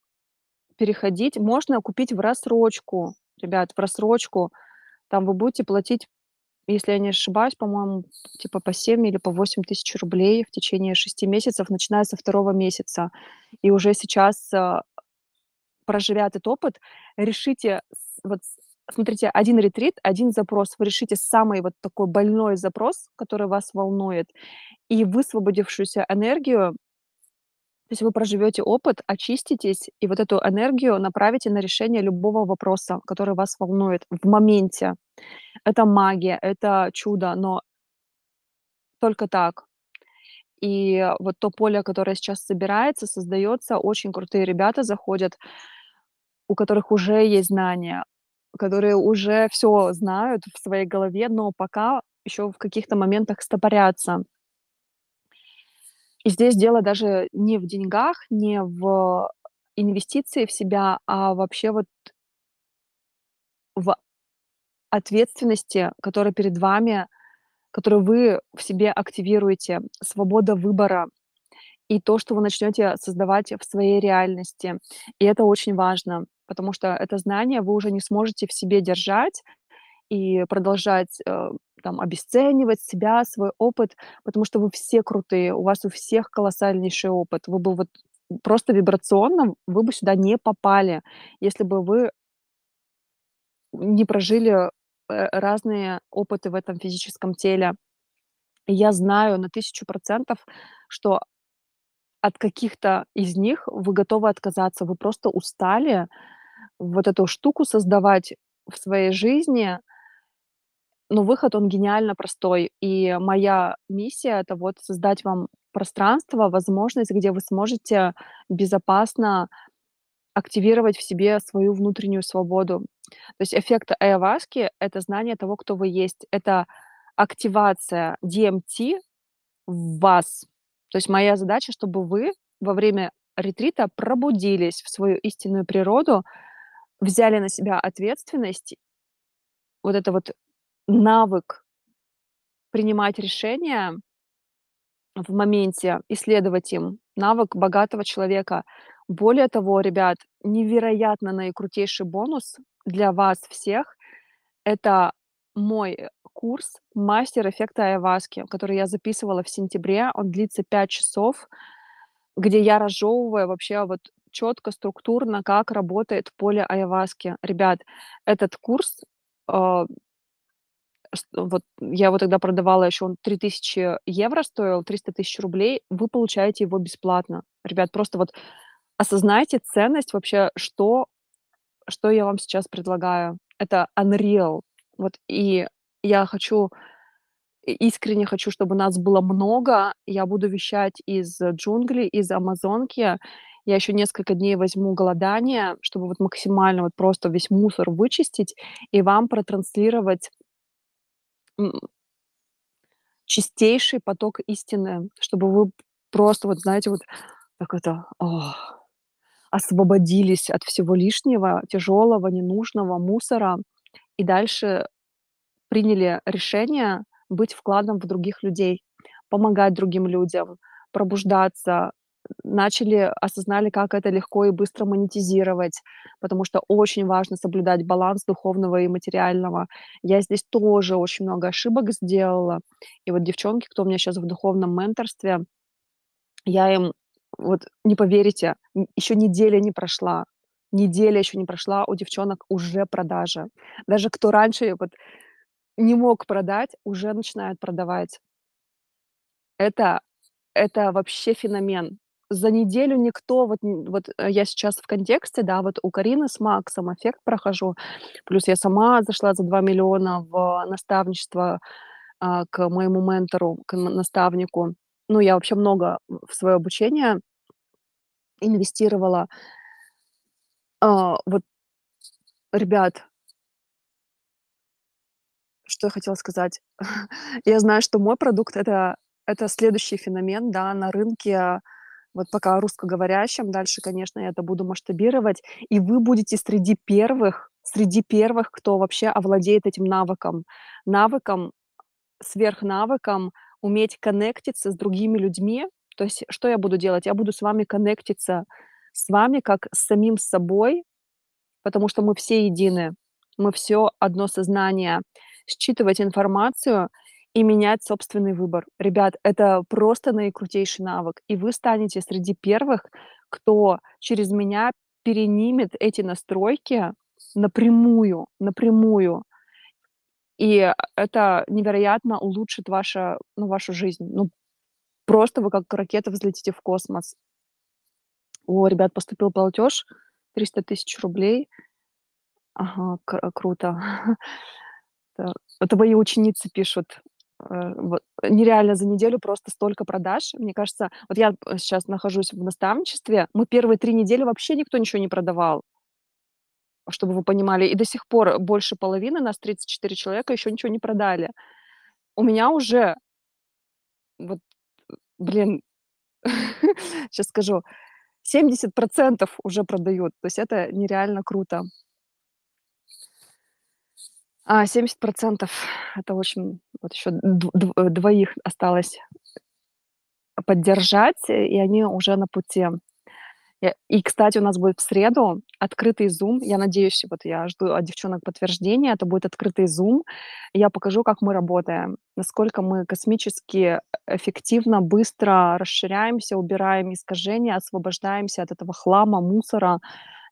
переходить. Можно купить в рассрочку, ребят, в рассрочку. Там вы будете платить, если я не ошибаюсь, по-моему, типа по 7 или по 8 тысяч рублей в течение 6 месяцев, начиная со 2 месяца. И уже сейчас, а, проживя этот опыт, решите вот смотрите, 1 ретрит, 1 запрос. Вы решите самый вот такой больной запрос, который вас волнует, и высвободившуюся энергию то есть вы проживёте опыт, очиститесь и вот эту энергию направите на решение любого вопроса, который вас волнует в моменте. Это магия, это чудо, но только так. И вот то поле, которое сейчас собирается, создаётся, очень крутые ребята заходят, у которых уже есть знания, которые уже всё знают в своей голове, но пока ещё в каких-то моментах стопорятся. И здесь дело даже не в деньгах, не в инвестиции в себя, а вообще вот в ответственности, которая перед вами, которую вы в себе активируете, свобода выбора и то, что вы начнёте создавать в своей реальности. И это очень важно, потому что это знание вы уже не сможете в себе держать и продолжать, э, там обесценивать себя, свой опыт, потому что вы все крутые, у вас у всех колоссальнейший опыт. Вы бы вот просто вибрационно вы бы сюда не попали, если бы вы не прожили, э, разные опыты в этом физическом теле. И я знаю на 1000 %, что от каких-то из них вы готовы отказаться. Вы просто устали вот эту штуку создавать в своей жизни. Но выход, он гениально простой. И моя миссия- это вот создать вам пространство, возможность, где вы сможете безопасно активировать в себе свою внутреннюю свободу. То есть эффект айаваски- это знание того, кто вы есть. Это активация DMT в вас. То есть моя задача, чтобы вы во время ретрита пробудились в свою истинную природу, взяли на себя ответственность. Вот это вот навык принимать решения в моменте и следовать им, навык богатого человека. Более того, ребят, невероятно наикрутейший бонус для вас всех- это мой, курс "Мастер эффекта айаваски", который я записывала в сентябре. Он длится 5 часов, где я разжёвываю вообще вот чётко, структурно, как работает поле айаваски. Ребят, этот курс, а вот я его тогда продавала, ещё он 3000 евро стоил, 300 тысяч рублей. Вы получаете его бесплатно. Ребят, просто вот осознайте ценность вообще, что что я вам сейчас предлагаю. Это unreal. Вот и я хочу, искренне хочу, чтобы нас было много. Я буду вещать из джунглей, из Амазонки. Я ещё несколько дней возьму голодание, чтобы вот максимально вот просто весь мусор вычистить и вам протранслировать чистейший поток истины, чтобы вы просто вот, знаете, вот как это, ох, освободились от всего лишнего, тяжёлого, ненужного мусора и дальше приняли решение быть вкладом в других людей, помогать другим людям, пробуждаться, начали осознали, как это легко и быстро монетизировать, потому что очень важно соблюдать баланс духовного и материального. Я здесь тоже очень много ошибок сделала. И вот девчонки, кто у меня щас в духовном менторстве, я им вот не поверите, еще неделя не прошла, неделя еще не прошла, у девчонок уже продажи. Даже кто раньше вот не мог продать, уже начинает продавать. Это это вообще феномен. За неделю никто вот вот, э, я сейчас в контексте, да, вот у Карины с Максом эффект прохожу, плюс я сама зашла за 2 миллиона в наставничество, а, к моему ментору, к наставнику. Ну, я вообще много в своё обучение инвестировала. А, вот, ребят что я хотела сказать? Я знаю, что мой продукт- это это следующий феномен, да, на рынке, вот пока русскоговорящем. Дальше, конечно, я это буду масштабировать, и вы будете среди первых среди первых, кто вообще овладеет этим навыком. Навыком, сверхнавыком уметь коннектиться с другими людьми. То есть что я буду делать? Я буду с вами коннектиться, с вами как с самим собой, потому что мы все едины, мы всё одно сознание. Считывать информацию и менять собственный выбор. Ребят, это просто наикрутейший навык, и вы станете среди первых, кто через меня перенимет эти настройки напрямую напрямую. И это невероятно улучшит ваше ну, вашу жизнь. Ну, просто вы как ракета взлетите в космос. О, ребят, поступил платеж 300 тысяч рублей. Ага, кр круто. Это мои ученицы пишут. Э, вот нереально за неделю просто столько продаж. Мне кажется, вот я, э, щас нахожусь в наставничестве, мы первые 3 недели вообще никто ничего не продавал. Чтобы вы понимали, и до сих пор больше половины, нас 34 человека, еще ничего не продали. У меня уже вот, блин, щас скажу, 70 % уже продают. То есть это нереально круто. А, 70 % это очень вот еще дв двоих осталось поддержать, и они уже на пути. И, кстати, у нас будет в среду открытый Zoom. Я надеюсь, вот я жду от девчонок подтверждения. Это будет открытый Zoom. Я покажу, как мы работаем, насколько мы космически эффективно, быстро расширяемся, убираем искажения, освобождаемся от этого хлама, мусора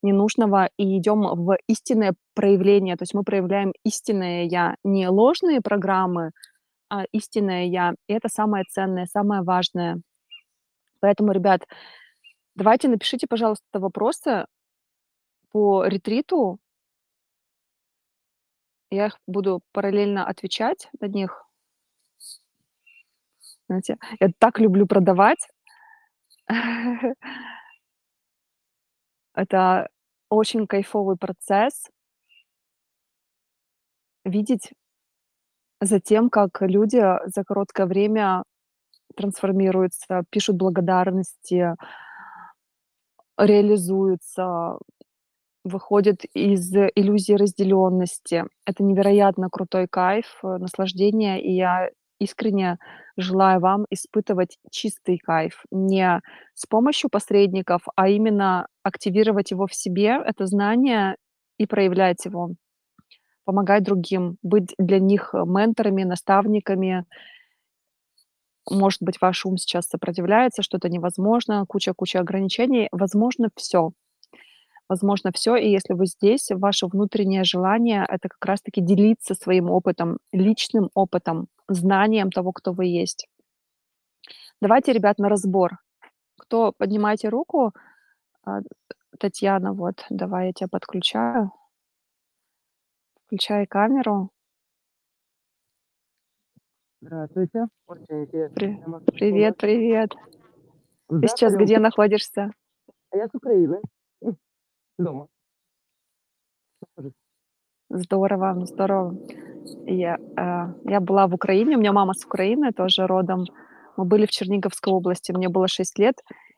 ненужного и идем в истинное проявление. То есть мы проявляем истинное "я", не ложные программы, а истинное "я". И это самое ценное, самое важное. Поэтому, ребят, давайте напишите, пожалуйста, вопросы по ретриту. Я их буду параллельно отвечать на них. Знаете, я так люблю продавать. Это очень кайфовый процесс видеть за тем, как люди за короткое время трансформируются, пишут благодарности реализуются, выходят из иллюзии разделенности. Это невероятно крутой кайф, э, наслаждение, и я искренне желаю вам испытывать чистый кайф. Не с помощью посредников, а именно активировать его в себе, это знание, и проявлять его. Помогать другим, быть для них менторами, наставниками. Может быть, ваш ум сейчас сопротивляется, что-то невозможно, куча-куча ограничений. Возможно всё. Возможно всё. И если вы здесь, ваше внутреннее желание- это как раз таки делиться своим опытом, личным опытом, знанием того, кто вы есть. Давайте, ребят, на разбор. Кто поднимайте руку. А, Татьяна, вот, давай я тя подключаю. Включай камеру. Здравствуйте. При привет, привет. С Ты сейчас где находишься? Я с Украины. Дома. Здорово, ну здорово. Я, э, я была в Украине, у меня мама с Украины тоже родом. Мы были в Черниговской области, мне было 6 лет,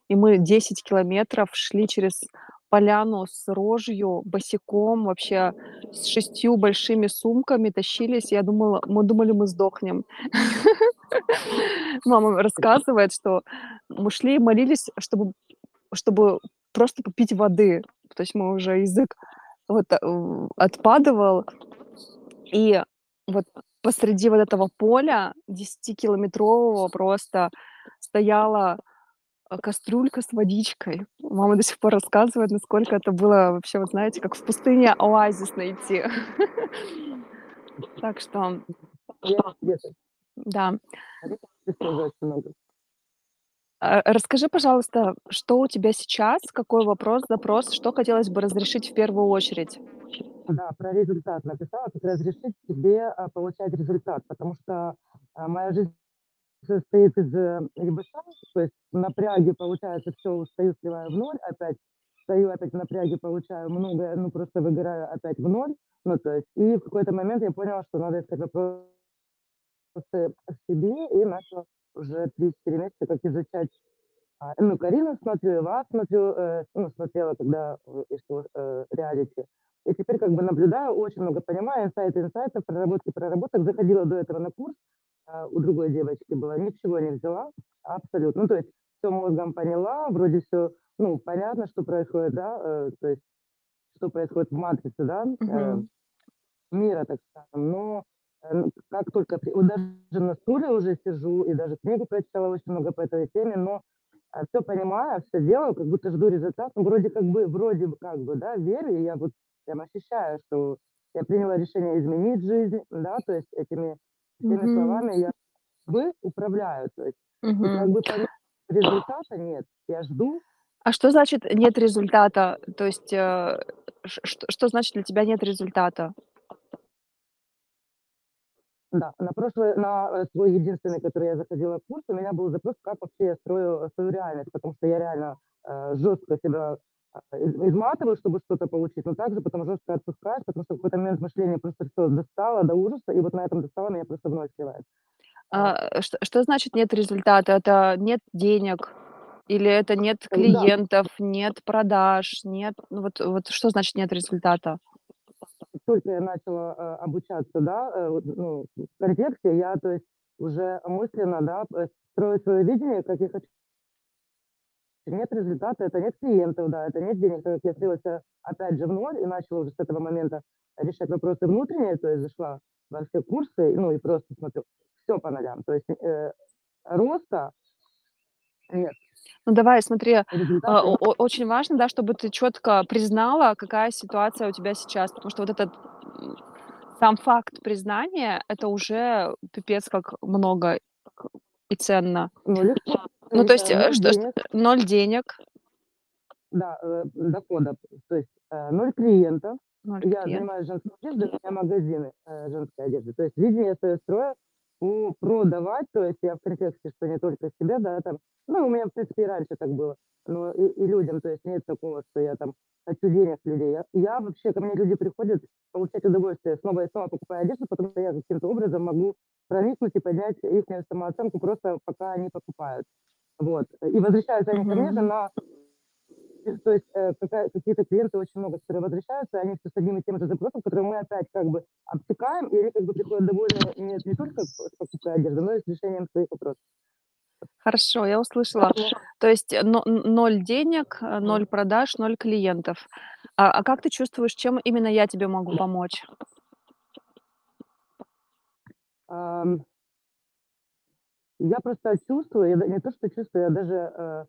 и мы 10 километров шли через поляну с рожью, босиком, вообще с 6 большими сумками тащились. Я думала мы думали, мы сдохнем. Мама рассказывает, что мы шли и молились, чтобы чтобы просто попить воды. То есть мы уже язык вот, э, отпадывал. И вот посреди вот этого поля десятикилометрового просто стояла, э, кастрюлька с водичкой. Мама до сих пор рассказывает, насколько это было вообще, вот знаете, как в пустыне оазис найти. Так что да. А, расскажи, пожалуйста, что у тебя сейчас, какой вопрос, запрос, что хотелось бы разрешить в первую очередь? Да, про результат написала, как разрешить себе, а, получать результат, потому что, а, моя жизнь состоит из, э, ЕБШ, то есть в напряге, получается, всё, устаю, сливаю в ноль, опять встаю, опять в напряге, получаю многое, ну, просто выгораю опять в ноль. Ну, то есть и в какой-то момент я поняла, что надо искать вопросы в себе, и начала уже 3-4 месяца как изучать, а, ну, Карину смотрю, и вас смотрю, э, ну, смотрела, когда, э, и что, э, реалити. И теперь как бы наблюдаю, очень много понимаю, инсайты инсайтов, проработки проработок. Заходила до этого на курс, а, у другой девочки была, ничего не взяла абсолютно. Ну, то есть всё мозгом поняла, вроде всё, ну, понятно, что происходит, да, э, то есть что происходит в матрице, да, э, мира, так скажем. Но, э, как только вот даже на стуле уже сижу и даже книгу прочитала очень много по этой теме, но, а, всё понимаю, всё делаю, как будто жду результат. Ну, вроде как бы вроде бы как бы, да, верю, и я вот прям ощущаю, что я приняла решение изменить жизнь, да, то есть этими всеми Мгм. словами я бы управляю, то есть. И как бы результата нет. Я жду. А что значит нет результата? То есть, э, что что значит для тебя нет результата? Да, на прошлый на, э, свой единственный, который я заходила курс, у меня был запрос, как вообще я строю, э, свою реальность, потому что я реально, э, жёстко себя, из изматываю, чтобы что-то получить, но также потом жёстко отпускаю, потому что в какой-то момент мышление просто всё достало до ужаса, и вот на этом достало меня просто в ноль сливает. А что что значит нет результата? Это нет денег или это нет Э, да. клиентов, нет продаж, нет ну, вот вот что значит нет результата? Только я начала, э, обучаться, да, э, ну, в контексте, я, то есть уже мысленно, да, э, строю своё видение, как я хочу. Нет результата- это нет клиентов, да, это нет денег. Так как я слилась, опять же в ноль и начала уже с этого момента решать вопросы внутренние, то есть зашла во все курсы, ну, и просто смотрю, всё по нолям. То есть, э, роста нет. Ну, давай, смотри, а, очень важно, да, чтобы ты чётко признала, какая ситуация у тебя сейчас, потому что вот этот, сам факт признания- это уже пипец как много и ценно. Ну, Ну, то есть, э, 0 что денег. 0 денег. Да, э, дохода, то есть, э, 0 клиентов. 0 Я клиентов. занимаюсь женской одеждой, у меня магазины, женской одежды. То есть видение своё строю, продавать, то есть я в контексте, что не только себе, да, там, ну, у меня, в принципе, и раньше так было, но и и людям, то есть нет такого, что я там хочу денег людей. Я я вообще, ко мне люди приходят получать удовольствие, снова и снова покупая одежду, потому что я каким-то образом могу проникнуть и поднять ихнюю самооценку, просто пока они покупают. Вот. И возвращаются они ко мне же Мгм. на то есть, э, какие-то клиенты очень много, которые возвращаются, они всё с одним и тем же запросом, который мы опять как бы обтекаем, и они как бы приходят довольные не не только с покупкой одежды, но и с решением своих вопросов. Хорошо, я услышала. То есть но н ноль денег, э, 0 продаж, 0 клиентов. А а как ты чувствуешь, чем именно я тебе могу помочь? Я просто чувствую, я не то что чувствую, я даже, э,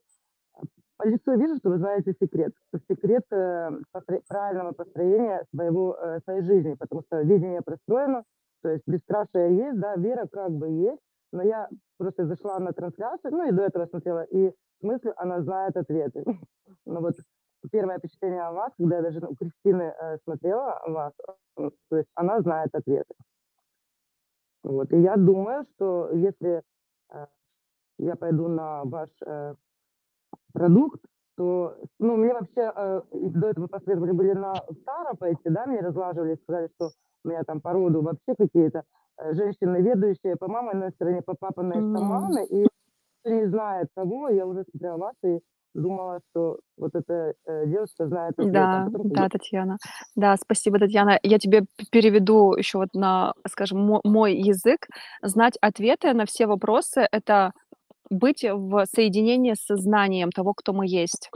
по лицу вижу, что вы знаете секрет. Секрет, э, постро правильного построения своего, э, своей жизни, потому что видение простроено, то есть бесстрашие есть, да, вера как бы есть, но я просто зашла на трансляцию, ну, и до этого смотрела, и в смысле она знает ответы. Ну, вот первое впечатление о вас, когда я даже у Кристины, э, смотрела вас, э, то есть она знает ответы. Вот, и я думаю, что если, э, я пойду на ваш, э, продукт, то, ну, мне вообще, э, до этого посоветовали были на пойти, да, мне разлаживали, сказали, что у меня там по роду вообще какие-то, э, женщины ведущие по маминой стороне, по папиной М. шаманы, и не знает того, я уже смотрела вас, и думала, что вот эта, э, девушка знает Да, бы да, Татьяна. Да, спасибо, Татьяна. Я тебе переведу еще вот на, скажем, мо мой язык. Знать ответы на все вопросы- это быть в соединении с сознанием того, кто мы есть.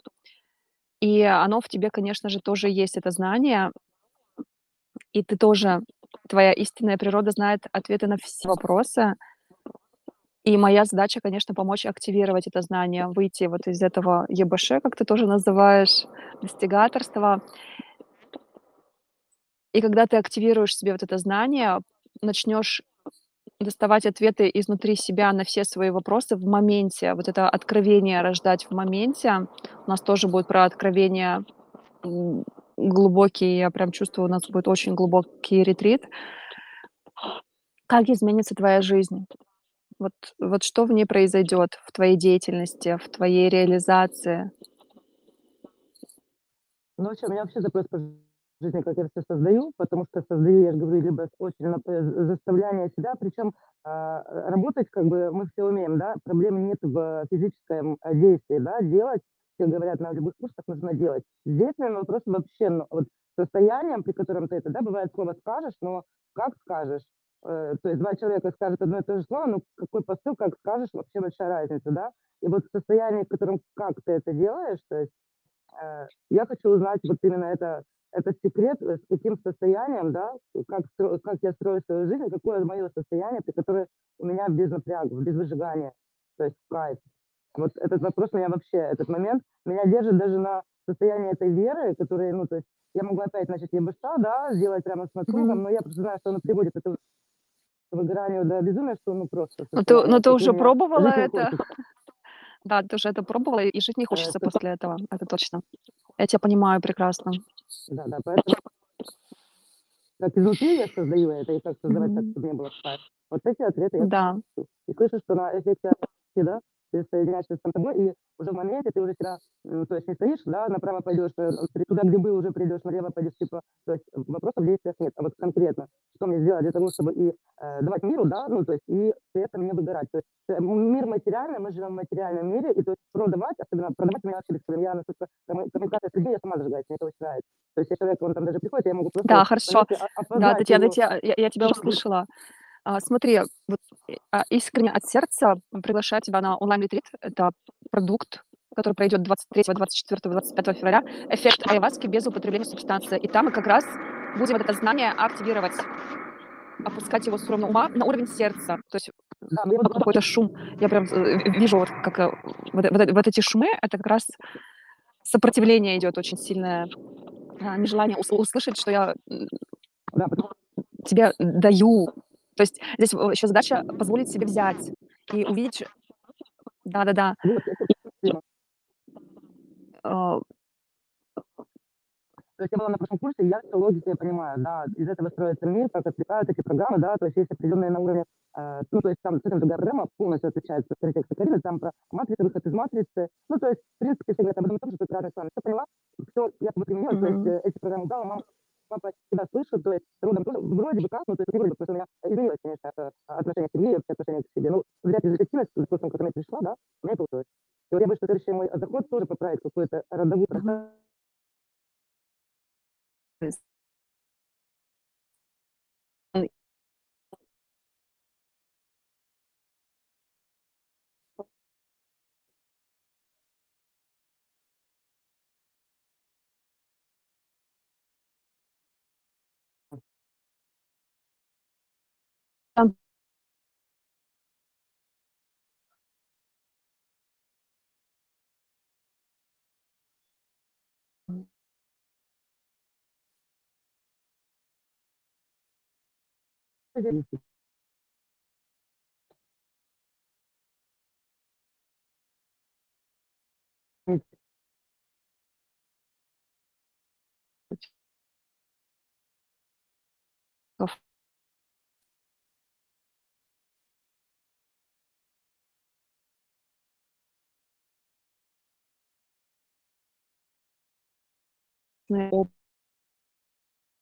И оно в тебе, конечно же, тоже есть, это знание. И ты тоже, твоя истинная природа знает ответы на все вопросы. И моя задача, конечно, помочь активировать это знание, выйти вот из этого ЕБШ, как ты тоже называешь, достигаторства. И когда ты активируешь себе вот это знание, начнёшь доставать ответы изнутри себя на все свои вопросы в моменте, вот это откровение рождать в моменте. У нас тоже будет про откровения, м, глубокий, я прям чувствую, у нас будет очень глубокий ретрит. Как изменится твоя жизнь? Вот вот что в ней произойдёт, в твоей деятельности, в твоей реализации? Ну, вообще, у меня вообще запрос по жизни, как я всё создаю, потому что создаю, я же говорю, либо очень на п з заставляние себя, причём, а, работать как бы мы все умеем, да, проблемы нет в физическом, э, действии, да, делать. Все говорят, на любых курсах нужно делать. Здесь, наверно, вопрос вообще, ну, вот состоянием, при котором ты это, да, бывает, слово скажешь, но как скажешь? Э, то есть 2 человека скажут одно и то же слово, но какой посыл, как скажешь, вообще большая разница, да. И вот состояние, в котором как ты это делаешь, то есть, э, я хочу узнать вот именно это этот секрет, э, с каким состоянием, да, как как я строю свою жизнь, какое моё состояние, при которое у меня без напрягов, без выжигания, то есть кайф. Вот этот вопрос меня вообще, этот момент меня держит даже на состоянии этой веры, которая, ну, то есть я могу опять начать ЕБШ, да, сделать прямо с наскоком, но я просто знаю, что оно приводит это выгоранию до безумия, что, ну, просто Ну ты ну состояние, ты уже пробовала это? Да, ты уже это пробовала, и жить не хочется что после этого, это точно. Я тя понимаю прекрасно. Да-да, поэтому как изнутри я создаю это и как создавать так, Мгм. чтобы мне было кайф. Вот эти ответы я Да. слышу. И слышу, что на эффекте да, ты соединяешься с собой, и уже в моменте ты уже м, то есть не стоишь, да, направо пойдёшь, э, туда, где был, уже придёшь, налево пойдёшь, типа, то есть вопросов в действиях нет. А вот конкретно, что мне сделать для того, чтобы и, э, давать миру, да, ну, то есть и при этом не выгорать. То есть, э, мир материальный, мы живем в материальном мире, и то есть продавать, особенно продавать меня вообще проблем. Я настолько комму коммуникация с людьми, я сама зажигаюсь, мне это очень нравится. То есть если человек, он там даже приходит, я могу просто Да, хорошо. Да, Татьяна, я я тебя услышала. А, смотри, вот, э, а, искренне от сердца приглашаю тебя на онлайн-ретрит. Это продукт, который пройдёт 23, 24, 25 февраля. Эффект айваски без употребления субстанции. И там мы как раз будем вот это знание активировать, опускать его с уровня ума на уровень сердца. То есть Да, какой-то шум. Я прям, э, вижу, вот как, э, вот вот вот эти шумы- это как раз сопротивление идёт очень сильное, а, нежелание ус услышать, что я, Да, тебе даю. То есть здесь в ещё задача позволить себе взять и увидеть Да-да-да. А То есть я была на прошлом курсе, и я всё логику я понимаю, да, из этого строится мир, как отвлекают эти программы, да, то есть есть определённые на уровне, э, ну, то есть там совсем другая программа, полностью отличается от контекста Карины, там про матрицу, выход из матрицы. Ну, то есть, в принципе, все говорят об и том же, только разные стороны. Всё поняла, всё якобы применила, то есть, э, эти программы дала, мама папа тебя слышат, то есть родом тоже вроде бы как, ну, то есть вроде бы, потому что у меня изменилось, конечно, отношение к семье и вообще отношение к себе. Ну, взять результативность, с которой я пришла, да, у меня получилось. И вот я боюсь, что следующий мой заход тоже поправит какую-то родовую Мгм.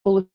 Полу